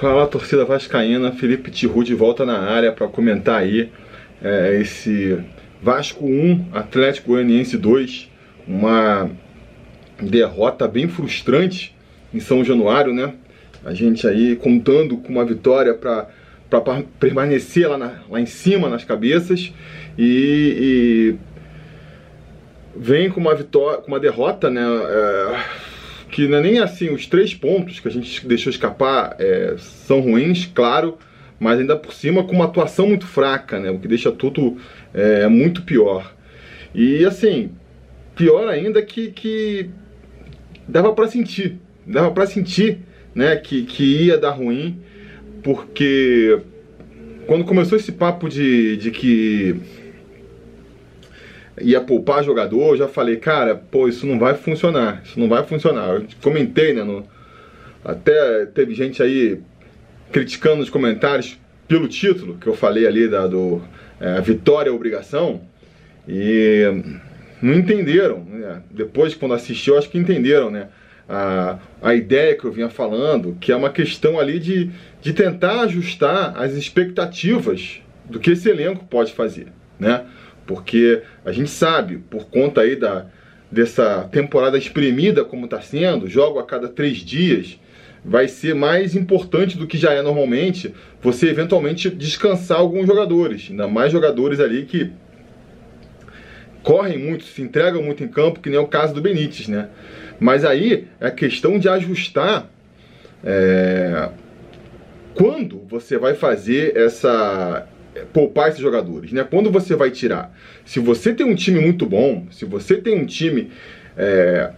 Fala torcida vascaína, Felipe Tiru de volta na área para comentar aí é, esse Vasco 1, Atlético Goianiense 2, uma derrota bem frustrante em São Januário, né? A gente aí contando com uma vitória para permanecer lá, na, lá em cima nas cabeças e, e vem com uma vitória, com uma derrota, né? É, que não é nem assim, os três pontos que a gente deixou escapar é, são ruins, claro, mas ainda por cima com uma atuação muito fraca, né? O que deixa tudo é, muito pior. E assim, pior ainda que, que dava para sentir, dava para sentir, né, que, que ia dar ruim, porque quando começou esse papo de, de que ia poupar jogador, eu já falei, cara, pô, isso não vai funcionar, isso não vai funcionar. Eu comentei, né, no, até teve gente aí criticando nos comentários pelo título que eu falei ali da do é, Vitória Obrigação e não entenderam, né? Depois quando assistiu, acho que entenderam, né? A, a ideia que eu vinha falando, que é uma questão ali de, de tentar ajustar as expectativas do que esse elenco pode fazer, né? Porque a gente sabe, por conta aí da, dessa temporada espremida como está sendo, jogo a cada três dias, vai ser mais importante do que já é normalmente você eventualmente descansar alguns jogadores, ainda mais jogadores ali que correm muito, se entregam muito em campo, que nem é o caso do Benítez, né? Mas aí é a questão de ajustar é, quando você vai fazer essa poupar esses jogadores, né? Quando você vai tirar? Se você tem um time muito bom, se você tem um time é,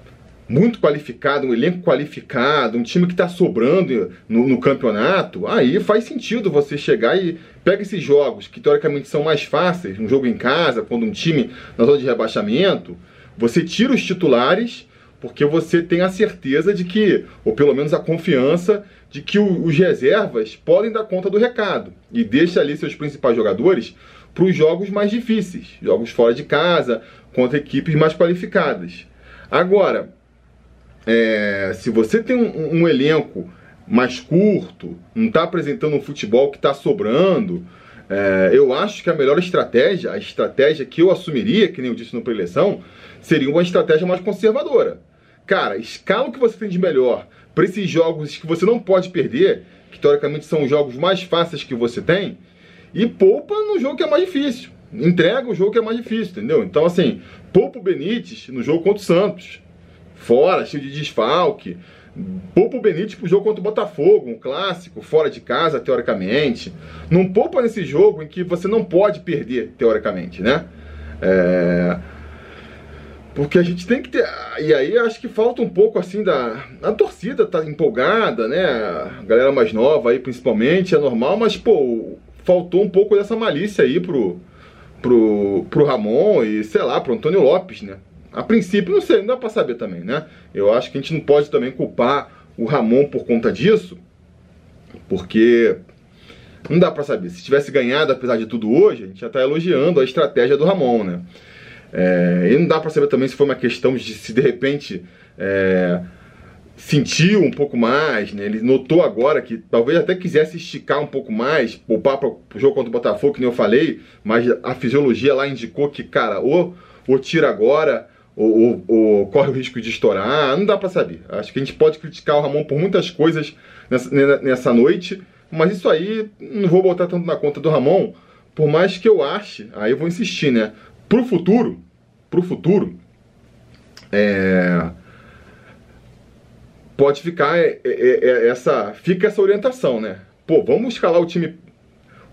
muito qualificado, um elenco qualificado, um time que está sobrando no, no, campeonato, aí faz sentido você chegar e pega esses jogos que teoricamente são mais fáceis, um jogo em casa, quando um time na zona de rebaixamento, você tira os titulares porque você tem a certeza de que, ou pelo menos a confiança de que os reservas podem dar conta do recado e deixa ali seus principais jogadores para os jogos mais difíceis, jogos fora de casa, contra equipes mais qualificadas. Agora, é, se você tem um, um elenco mais curto, não está apresentando um futebol que está sobrando, é, eu acho que a melhor estratégia, a estratégia que eu assumiria, que nem eu disse no pré-eleição, seria uma estratégia mais conservadora. Cara, escala o que você tem de melhor para esses jogos que você não pode perder, que teoricamente são os jogos mais fáceis que você tem, e poupa no jogo que é mais difícil. Entrega o jogo que é mais difícil, entendeu? Então, assim, poupa o Benítez no jogo contra o Santos. Fora, cheio de desfalque. Poupa o Benítez pro jogo contra o Botafogo, um clássico, fora de casa, teoricamente. Não poupa nesse jogo em que você não pode perder, teoricamente, né? É... Porque a gente tem que ter. E aí acho que falta um pouco assim da. A torcida tá empolgada, né? A galera mais nova aí, principalmente, é normal, mas, pô, faltou um pouco dessa malícia aí pro, pro, pro Ramon e, sei lá, pro Antônio Lopes, né? A princípio, não sei, não dá pra saber também, né? Eu acho que a gente não pode também culpar o Ramon por conta disso, porque não dá pra saber. Se tivesse ganhado, apesar de tudo hoje, a gente já tá elogiando a estratégia do Ramon, né? É, e não dá para saber também se foi uma questão de se de repente é, sentiu um pouco mais, né? Ele notou agora que talvez até quisesse esticar um pouco mais, poupar para o jogo contra o Botafogo, que nem eu falei, mas a fisiologia lá indicou que, cara, ou, ou tira agora, ou, ou, ou, corre o risco de estourar, não dá para saber. Acho que a gente pode criticar o Ramon por muitas coisas nessa, nessa noite, mas isso aí não vou botar tanto na conta do Ramon, por mais que eu ache, aí eu vou insistir, né? Pro futuro, pro futuro, é, pode ficar é, é, é, é, essa, fica essa orientação, né? Pô, vamos escalar o time,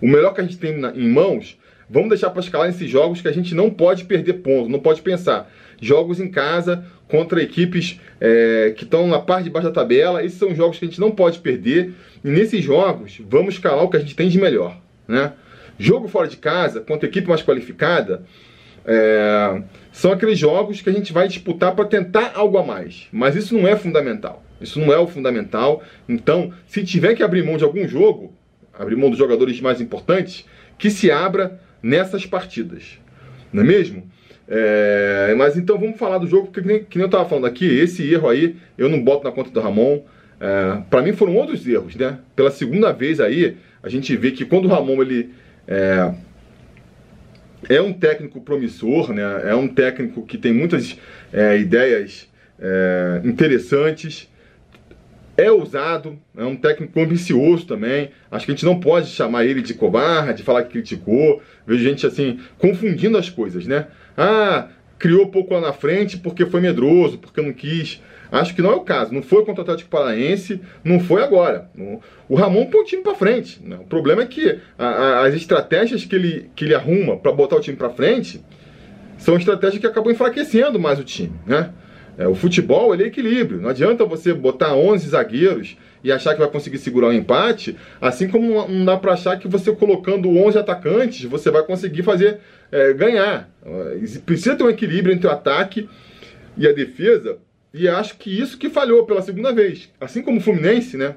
o melhor que a gente tem na, em mãos, vamos deixar para escalar esses jogos que a gente não pode perder ponto, não pode pensar. Jogos em casa contra equipes é, que estão na parte de baixo da tabela, esses são jogos que a gente não pode perder. E nesses jogos, vamos escalar o que a gente tem de melhor, né? Jogo fora de casa contra equipe mais qualificada, é, são aqueles jogos que a gente vai disputar para tentar algo a mais. Mas isso não é fundamental. Isso não é o fundamental. Então, se tiver que abrir mão de algum jogo, abrir mão dos jogadores mais importantes, que se abra nessas partidas. Não é mesmo? É, mas então vamos falar do jogo, porque que nem, que nem eu estava falando aqui, esse erro aí eu não boto na conta do Ramon. É, para mim foram outros erros, né? Pela segunda vez aí, a gente vê que quando o Ramon ele é, é um técnico promissor, né? É um técnico que tem muitas é, ideias é, interessantes, é ousado, é um técnico ambicioso também. Acho que a gente não pode chamar ele de covarde, falar que criticou. Vejo gente assim confundindo as coisas, né? Ah, criou pouco lá na frente porque foi medroso, porque não quis. Acho que não é o caso. Não foi contra o Atlético Paranaense, não foi agora. O Ramon põe o time para frente. Né? O problema é que a, a, as estratégias que ele, que ele arruma para botar o time para frente são estratégias que acabam enfraquecendo mais o time, né? É, o futebol ele é equilíbrio. Não adianta você botar 11 zagueiros e achar que vai conseguir segurar o um empate, assim como não dá para achar que você colocando 11 atacantes você vai conseguir fazer é, ganhar. Precisa ter um equilíbrio entre o ataque e a defesa e acho que isso que falhou pela segunda vez. Assim como o Fluminense, né?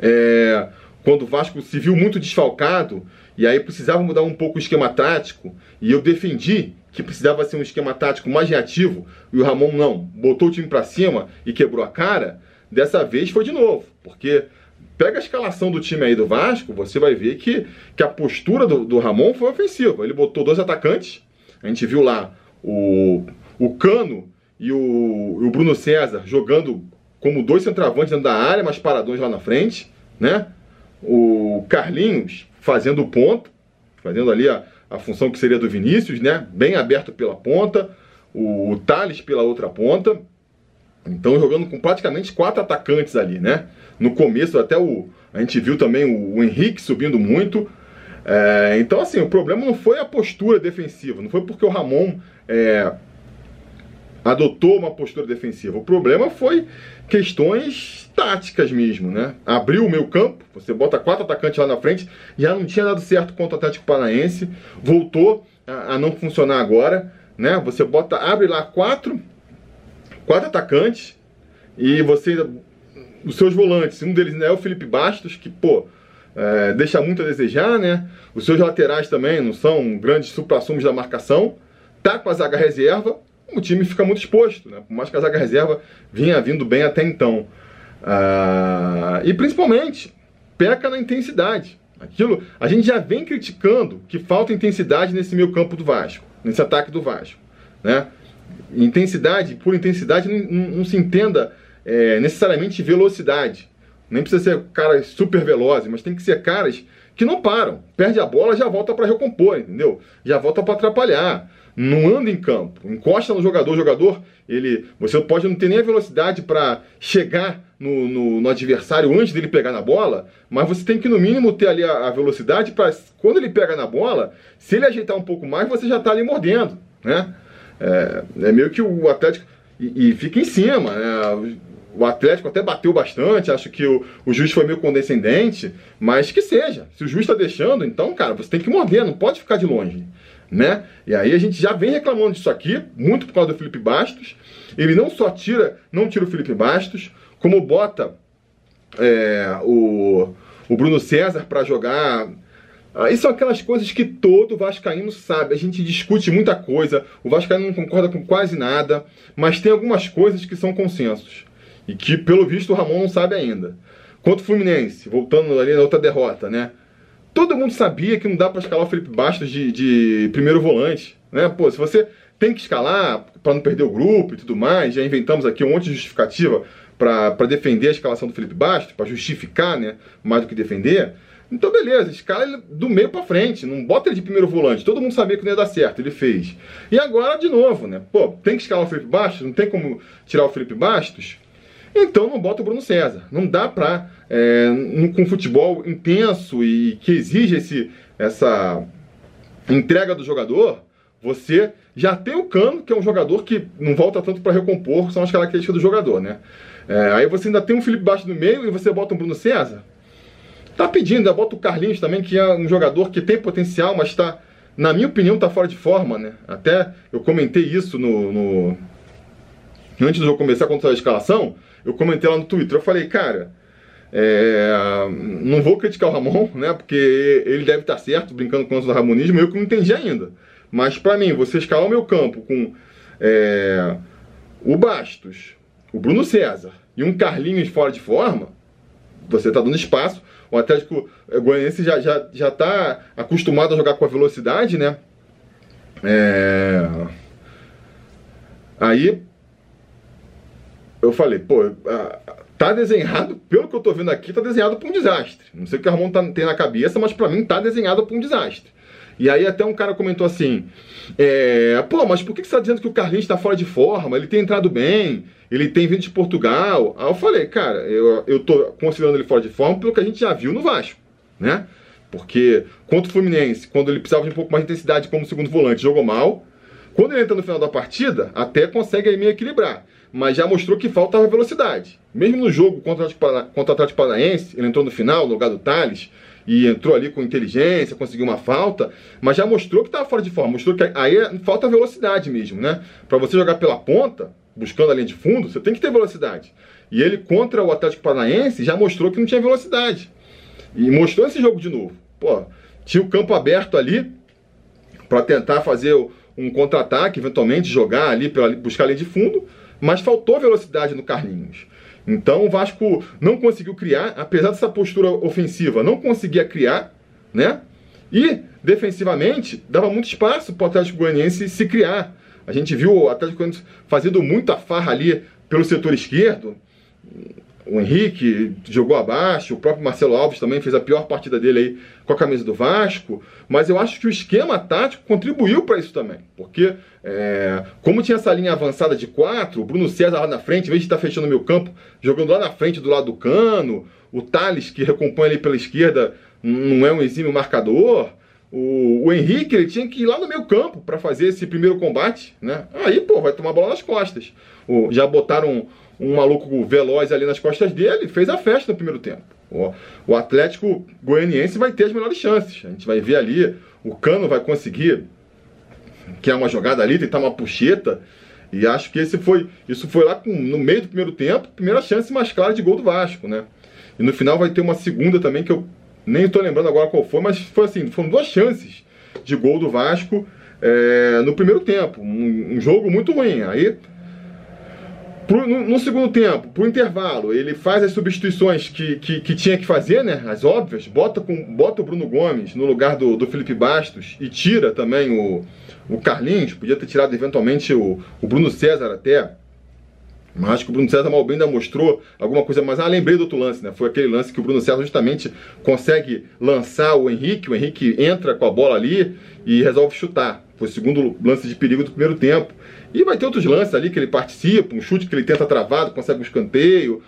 É, quando o Vasco se viu muito desfalcado e aí precisava mudar um pouco o esquema tático, e eu defendi que precisava ser um esquema tático mais reativo, e o Ramon não, botou o time para cima e quebrou a cara, dessa vez foi de novo, porque pega a escalação do time aí do Vasco, você vai ver que, que a postura do, do Ramon foi ofensiva. Ele botou dois atacantes, a gente viu lá o, o Cano e o, o Bruno César jogando como dois centroavantes dentro da área, mas paradões lá na frente, né? O Carlinhos fazendo o ponto, fazendo ali a, a função que seria do Vinícius, né? Bem aberto pela ponta, o, o Thales pela outra ponta. Então jogando com praticamente quatro atacantes ali, né? No começo até o a gente viu também o, o Henrique subindo muito. É, então assim o problema não foi a postura defensiva, não foi porque o Ramon é, adotou uma postura defensiva. O problema foi questões táticas mesmo, né? Abriu o meio campo, você bota quatro atacantes lá na frente, já não tinha dado certo contra o Atlético Paranaense, voltou a, a não funcionar agora, né? Você bota, abre lá quatro, quatro atacantes e você os seus volantes, um deles é o Felipe Bastos, que pô, é, deixa muito a desejar, né? Os seus laterais também não são grandes supra-sumos da marcação. Tá com a zaga reserva, o time fica muito exposto, né? Por mais que a zaga reserva vinha vindo bem até então. Ah, e principalmente, peca na intensidade. Aquilo, a gente já vem criticando que falta intensidade nesse meio campo do Vasco, nesse ataque do Vasco, né? Intensidade, por intensidade, não, não, se entenda é, necessariamente velocidade. Nem precisa ser caras super velozes, mas tem que ser caras que não param. Perde a bola, já volta para recompor, entendeu? Já volta para atrapalhar não anda em campo, encosta no jogador, o jogador, ele, você pode não ter nem a velocidade para chegar no, no, no, adversário antes dele pegar na bola, mas você tem que no mínimo ter ali a, a velocidade para quando ele pega na bola, se ele ajeitar um pouco mais, você já está ali mordendo, né? É, é, meio que o Atlético e, e fica em cima, né? O Atlético até bateu bastante, acho que o, o juiz foi meio condescendente, mas que seja. Se o juiz está deixando, então, cara, você tem que morder, não pode ficar de longe né? E aí a gente já vem reclamando disso aqui, muito por causa do Felipe Bastos. Ele não só tira, não tira o Felipe Bastos, como bota é, o, o Bruno César para jogar. Aí são aquelas coisas que todo Vascaíno sabe. A gente discute muita coisa, o Vascaíno não concorda com quase nada, mas tem algumas coisas que são consensos. E que, pelo visto, o Ramon não sabe ainda. Quanto Fluminense, voltando ali na outra derrota, né? Todo mundo sabia que não dá para escalar o Felipe Bastos de, de primeiro volante. Né? Pô, se você tem que escalar para não perder o grupo e tudo mais, já inventamos aqui um monte de justificativa para defender a escalação do Felipe Bastos, para justificar né, mais do que defender. Então, beleza, escala ele do meio para frente, não bota ele de primeiro volante. Todo mundo sabia que não ia dar certo, ele fez. E agora, de novo, né? Pô, tem que escalar o Felipe Bastos, não tem como tirar o Felipe Bastos. Então não bota o Bruno César. Não dá para, é, com futebol intenso e que exige esse, essa entrega do jogador, você já tem o Cano, que é um jogador que não volta tanto para recompor, são as características do jogador, né? É, aí você ainda tem um Felipe Baixo no meio e você bota um Bruno César. Tá pedindo, ainda bota o Carlinhos também, que é um jogador que tem potencial, mas está, na minha opinião, tá fora de forma, né? Até eu comentei isso no, no antes de eu começar a contar a escalação, eu comentei lá no Twitter, eu falei, cara, é, não vou criticar o Ramon, né? Porque ele deve estar certo, brincando com o ramonismo, eu que não entendi ainda. Mas para mim, você escalar o meu campo com é, o Bastos, o Bruno César e um Carlinhos fora de forma, você está dando espaço. O Atlético Goianiense já já, já tá acostumado a jogar com a velocidade, né? É... Aí eu falei, pô, tá desenhado, pelo que eu tô vendo aqui, tá desenhado para um desastre. Não sei o que o Ramon tá, tem na cabeça, mas para mim tá desenhado para um desastre. E aí até um cara comentou assim, é, pô, mas por que você tá dizendo que o Carlinhos está fora de forma? Ele tem entrado bem, ele tem vindo de Portugal. Aí eu falei, cara, eu, eu tô considerando ele fora de forma pelo que a gente já viu no Vasco, né? Porque contra o Fluminense, quando ele precisava de um pouco mais de intensidade como segundo volante, jogou mal. Quando ele entra no final da partida, até consegue aí meio equilibrar. Mas já mostrou que faltava velocidade. Mesmo no jogo contra o Atlético Paranaense, ele entrou no final, no lugar do Thales, e entrou ali com inteligência, conseguiu uma falta, mas já mostrou que estava fora de forma. Mostrou que aí falta velocidade mesmo, né? Para você jogar pela ponta, buscando a linha de fundo, você tem que ter velocidade. E ele, contra o Atlético Paranaense, já mostrou que não tinha velocidade. E mostrou esse jogo de novo. Pô, tinha o campo aberto ali para tentar fazer um contra-ataque, eventualmente jogar ali buscar a linha de fundo, mas faltou velocidade no Carlinhos. Então o Vasco não conseguiu criar, apesar dessa postura ofensiva, não conseguia criar, né? E defensivamente dava muito espaço para o Atlético Goianiense se criar. A gente viu o Atlético Goianiense fazendo muita farra ali pelo setor esquerdo, o Henrique jogou abaixo, o próprio Marcelo Alves também fez a pior partida dele aí com a camisa do Vasco, mas eu acho que o esquema tático contribuiu para isso também, porque é, como tinha essa linha avançada de quatro, o Bruno César lá na frente, em vez de estar tá fechando o meu campo, jogando lá na frente do lado do cano, o Thales que recompõe ali pela esquerda não é um exímio marcador, o, o Henrique ele tinha que ir lá no meio campo para fazer esse primeiro combate, né? Aí, pô, vai tomar bola nas costas. O, já botaram um maluco veloz ali nas costas dele, fez a festa no primeiro tempo. O, o Atlético Goianiense vai ter as melhores chances. A gente vai ver ali, o Cano vai conseguir, que é uma jogada ali, tentar uma puxeta. E acho que esse foi, isso foi lá com, no meio do primeiro tempo, primeira chance mais clara de gol do Vasco, né? E no final vai ter uma segunda também que eu nem estou lembrando agora qual foi, mas foi assim, foram duas chances de gol do Vasco é, no primeiro tempo. Um, um jogo muito ruim. Aí Pro, no, no, segundo tempo, pro intervalo, ele faz as substituições que, que, que, tinha que fazer, né? As óbvias, bota, com, bota o Bruno Gomes no lugar do, do Felipe Bastos e tira também o, o Carlinhos, podia ter tirado eventualmente o, o Bruno César até. Mas acho que o Bruno César mal bem ainda mostrou alguma coisa mais. Ah, lembrei do outro lance, né? Foi aquele lance que o Bruno César justamente consegue lançar o Henrique, o Henrique entra com a bola ali e resolve chutar. Foi o segundo lance de perigo do primeiro tempo. E vai ter outros lances ali que ele participa, um chute que ele tenta travado, consegue um escanteio.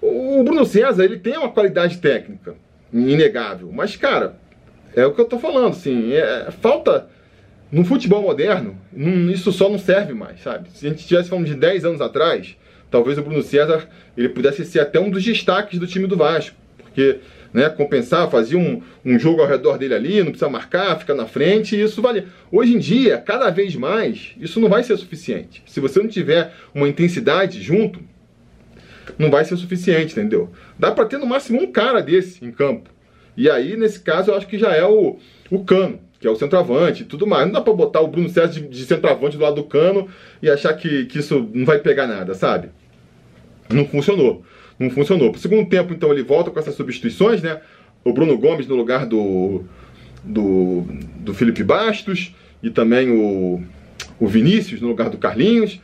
O Bruno César, ele tem uma qualidade técnica inegável, mas, cara, é o que eu tô falando, assim, é, falta no futebol moderno, isso só não serve mais, sabe? Se a gente estivesse falando de 10 anos atrás, talvez o Bruno César ele pudesse ser até um dos destaques do time do Vasco, porque né, compensar, fazia um, um jogo ao redor dele ali, não precisa marcar, fica na frente, e isso vale. Hoje em dia, cada vez mais, isso não vai ser suficiente. Se você não tiver uma intensidade junto, não vai ser suficiente, entendeu? Dá para ter no máximo um cara desse em campo. E aí, nesse caso, eu acho que já é o, o cano, que é o centroavante e tudo mais. Não dá para botar o Bruno César de, de, centroavante do lado do cano e achar que, que isso não vai pegar nada, sabe? Não funcionou não funcionou. Pro segundo tempo, então, ele volta com essas substituições, né? O Bruno Gomes no lugar do, do, do Felipe Bastos e também o, o Vinícius no lugar do Carlinhos.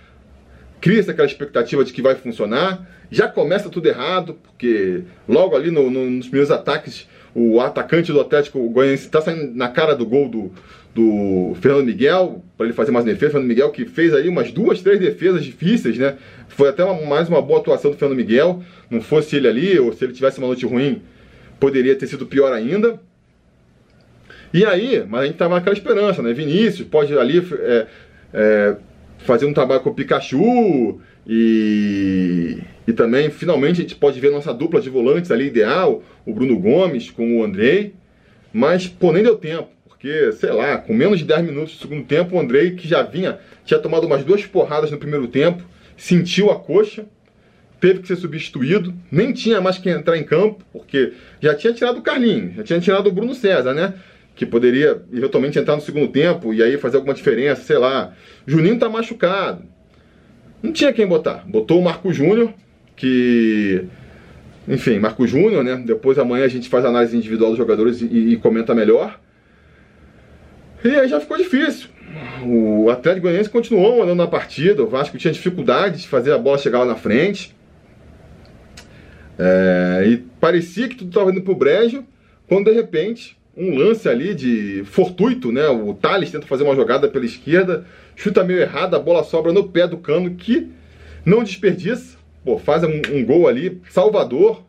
Cria-se aquela expectativa de que vai funcionar. Já começa tudo errado, porque logo ali no, no, nos primeiros ataques, o atacante do Atlético Goianiense está saindo na cara do gol do, do Fernando Miguel, para ele fazer mais defesa. Fernando Miguel que fez aí umas duas, três defesas difíceis, né? Foi até uma, mais uma boa atuação do Fernando Miguel. Não fosse ele ali, ou se ele tivesse uma noite ruim, poderia ter sido pior ainda. E aí, mas a gente tava naquela esperança, né? Vinícius pode ali é, é, fazer um trabalho com o Pikachu e, e também, finalmente, a gente pode ver nossa dupla de volantes ali ideal, o Bruno Gomes com o Andrei. Mas, pô, nem deu tempo. Porque, sei lá, com menos de 10 minutos do segundo tempo, o Andrei, que já vinha, tinha tomado umas duas porradas no primeiro tempo, sentiu a coxa, teve que ser substituído, nem tinha mais que entrar em campo, porque já tinha tirado o Carlinhos, já tinha tirado o Bruno César, né? Que poderia eventualmente entrar no segundo tempo e aí fazer alguma diferença, sei lá. Juninho tá machucado. Não tinha quem botar. Botou o Marco Júnior, que. Enfim, Marco Júnior, né? Depois amanhã a gente faz análise individual dos jogadores e, e comenta melhor. E aí já ficou difícil. O Atlético Goianiense continuou andando na partida. O Vasco tinha dificuldade de fazer a bola chegar lá na frente. É, e parecia que tudo estava indo pro brejo, quando de repente um lance ali de fortuito, né? O Thales tenta fazer uma jogada pela esquerda, chuta meio errado, a bola sobra no pé do Cano, que não desperdiça, pô, faz um, um gol ali, Salvador.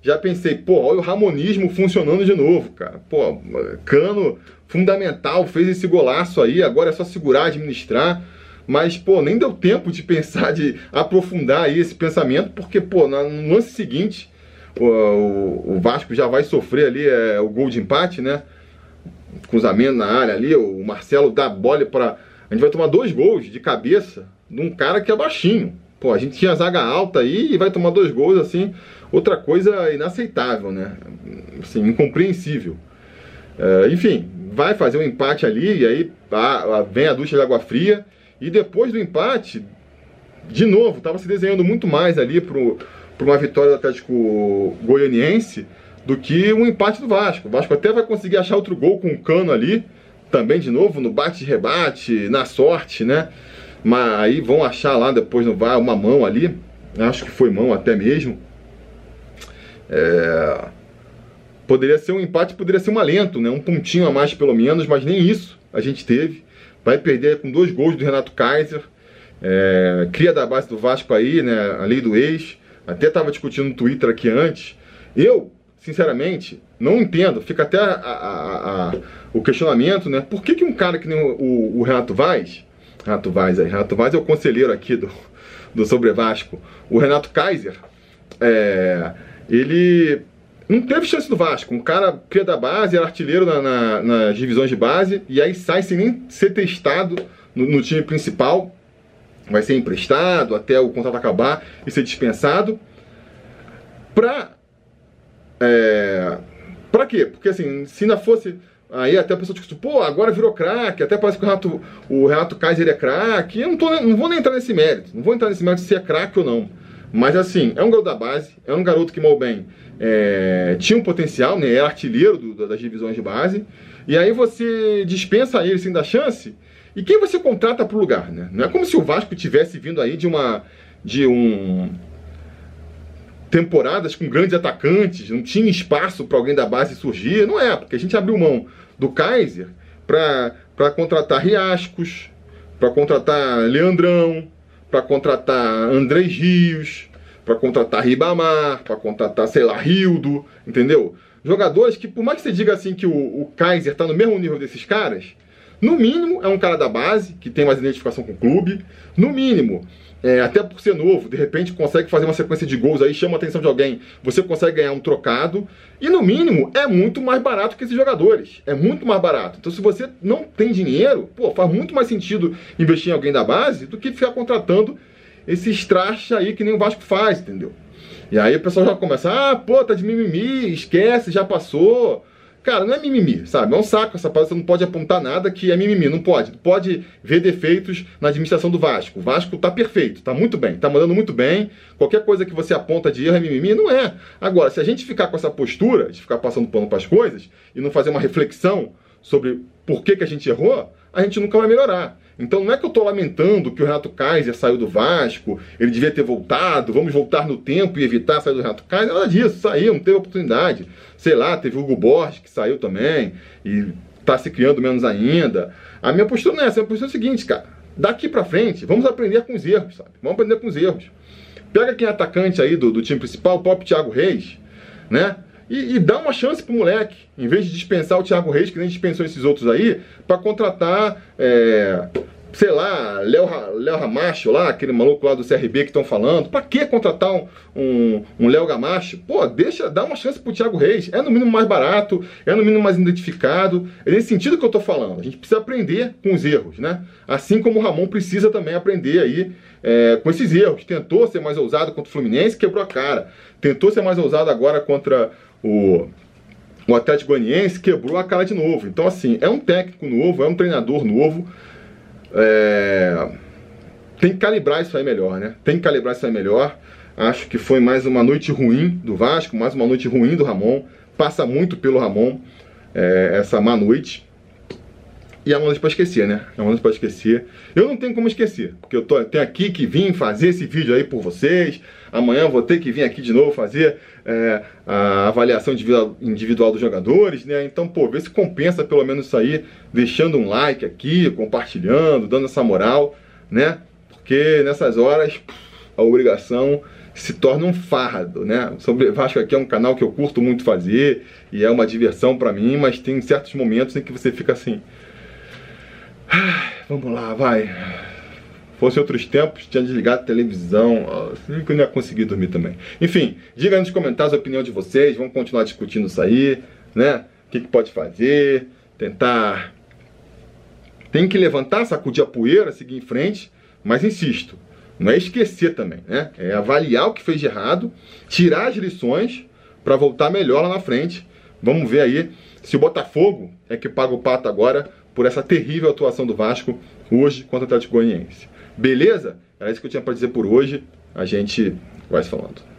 Já pensei, pô, olha o ramonismo funcionando de novo, cara. Pô, Cano fundamental, fez esse golaço aí, agora é só segurar, administrar. Mas, pô, nem deu tempo de pensar, de aprofundar aí esse pensamento, porque, pô, no lance seguinte, o, o, o Vasco já vai sofrer ali é, o gol de empate, né? Cruzamento na área ali, o Marcelo dá bola para. A gente vai tomar dois gols de cabeça de um cara que é baixinho. Pô, a gente tinha zaga alta aí e vai tomar dois gols assim. Outra coisa inaceitável, né? Assim, incompreensível. É, enfim, vai fazer um empate ali e aí a, a, vem a ducha de água fria. E depois do empate, de novo, estava se desenhando muito mais ali para uma vitória do Atlético Goianiense do que um empate do Vasco. O Vasco até vai conseguir achar outro gol com o Cano ali, também de novo, no bate-rebate, na sorte, né? Mas aí vão achar lá depois no VAR uma mão ali, acho que foi mão até mesmo. É... Poderia ser um empate, poderia ser um alento, né? Um pontinho a mais pelo menos, mas nem isso a gente teve. Vai perder com dois gols do Renato Kaiser. É, cria da base do Vasco aí, né? A lei do ex. Até estava discutindo no Twitter aqui antes. Eu, sinceramente, não entendo. Fica até a, a, a, o questionamento, né? Por que, que um cara que nem o, o, o Renato Vaz, Renato Vaz aí, Renato Vaz é o conselheiro aqui do, do Sobre Vasco, o Renato Kaiser, é, ele não teve chance do Vasco. Um cara cria da base, era artilheiro na, na, nas divisões de base, e aí sai sem nem ser testado no, no time principal. Vai ser emprestado até o contrato acabar e ser dispensado. Pra. É, pra quê? Porque assim, se ainda fosse. Aí até a pessoa discute, pô, agora virou craque, até parece que o Renato, o Renato Kaiser é craque. Eu não, tô, não vou nem entrar nesse mérito, não vou entrar nesse mérito se é craque ou não. Mas assim, é um garoto da base, é um garoto que mal bem é, tinha um potencial, né? É artilheiro do, das divisões de base. E aí você dispensa ele sem dar chance. E quem você contrata para o lugar, né? Não é como se o Vasco tivesse vindo aí de uma de um temporadas com grandes atacantes, não tinha espaço para alguém da base surgir. Não é, porque a gente abriu mão do Kaiser para contratar Riascos, para contratar Leandrão, para contratar Andrés Rios, para contratar Ribamar, para contratar, sei lá, Rildo, entendeu? Jogadores que, por mais que você diga assim que o, o Kaiser está no mesmo nível desses caras, no mínimo é um cara da base, que tem mais identificação com o clube, no mínimo, é, até por ser novo, de repente consegue fazer uma sequência de gols aí, chama a atenção de alguém, você consegue ganhar um trocado, e no mínimo é muito mais barato que esses jogadores, é muito mais barato. Então se você não tem dinheiro, pô, faz muito mais sentido investir em alguém da base do que ficar contratando esses trastes aí que nem o Vasco faz, entendeu? E aí o pessoal já começa, ah, pô, tá de mimimi, esquece, já passou. Cara, não é mimimi, sabe? É um saco essa parada, você não pode apontar nada que é mimimi, não pode. Pode ver defeitos na administração do Vasco. O Vasco tá perfeito, tá muito bem, tá mandando muito bem. Qualquer coisa que você aponta de erro é mimimi, não é. Agora, se a gente ficar com essa postura de ficar passando pano para as coisas e não fazer uma reflexão sobre por que, que a gente errou, a gente nunca vai melhorar. Então não é que eu estou lamentando que o Renato Kaiser saiu do Vasco, ele devia ter voltado, vamos voltar no tempo e evitar sair do Renato Kaiser, nada disso, saiu, não teve oportunidade. Sei lá, teve o Hugo Borges que saiu também e está se criando menos ainda. A minha postura não é essa, a minha postura é a seguinte, cara, daqui para frente, vamos aprender com os erros, sabe? Vamos aprender com os erros. Pega quem é atacante aí do, do time principal, o próprio Thiago Reis, né? E, e, dá uma chance pro moleque, em vez de dispensar o Thiago Reis, que nem dispensou esses outros aí, para contratar, é, sei lá, Léo, Léo Ramacho lá, aquele maluco lá do CRB que estão falando. Para que contratar um, um, um Léo Gamacho? Pô, deixa, dá uma chance pro Thiago Reis. É no mínimo mais barato, é no mínimo mais identificado. É nesse sentido que eu tô falando. A gente precisa aprender com os erros, né? Assim como o Ramon precisa também aprender aí é, com esses erros. Tentou ser mais ousado contra o Fluminense, quebrou a cara. Tentou ser mais ousado agora contra o, o Atlético Goianiense quebrou a cara de novo. Então, assim, é um técnico novo, é um treinador novo. É... tem que calibrar isso aí melhor, né? Tem que calibrar isso aí melhor. Acho que foi mais uma noite ruim do Vasco, mais uma noite ruim do Ramon. Passa muito pelo Ramon é, essa má noite. E é uma noite para esquecer, né? É uma noite para esquecer. Eu não tenho como esquecer, porque eu tô, tenho aqui que vim fazer esse vídeo aí por vocês. Amanhã vou ter que vir aqui de novo fazer é, a avaliação individual, individual dos jogadores, né? Então, pô, vê se compensa pelo menos isso aí, deixando um like aqui, compartilhando, dando essa moral, né? Porque nessas horas a obrigação se torna um fardo, né? Sobre Vasco aqui é um canal que eu curto muito fazer e é uma diversão para mim, mas tem certos momentos em que você fica assim, vamos lá, vai. Fosse outros tempos, tinha desligado a televisão, assim que eu não ia conseguir dormir também. Enfim, diga nos comentários a opinião de vocês, vamos continuar discutindo isso aí, né? O que, que pode fazer, tentar. Tem que levantar, sacudir a poeira, seguir em frente, mas insisto, não é esquecer também, né? É avaliar o que fez de errado, tirar as lições para voltar melhor lá na frente. Vamos ver aí se o Botafogo é que paga o pato agora por essa terrível atuação do Vasco hoje contra o Atlético Goianiense. Beleza? Era isso que eu tinha para dizer por hoje. A gente vai se falando.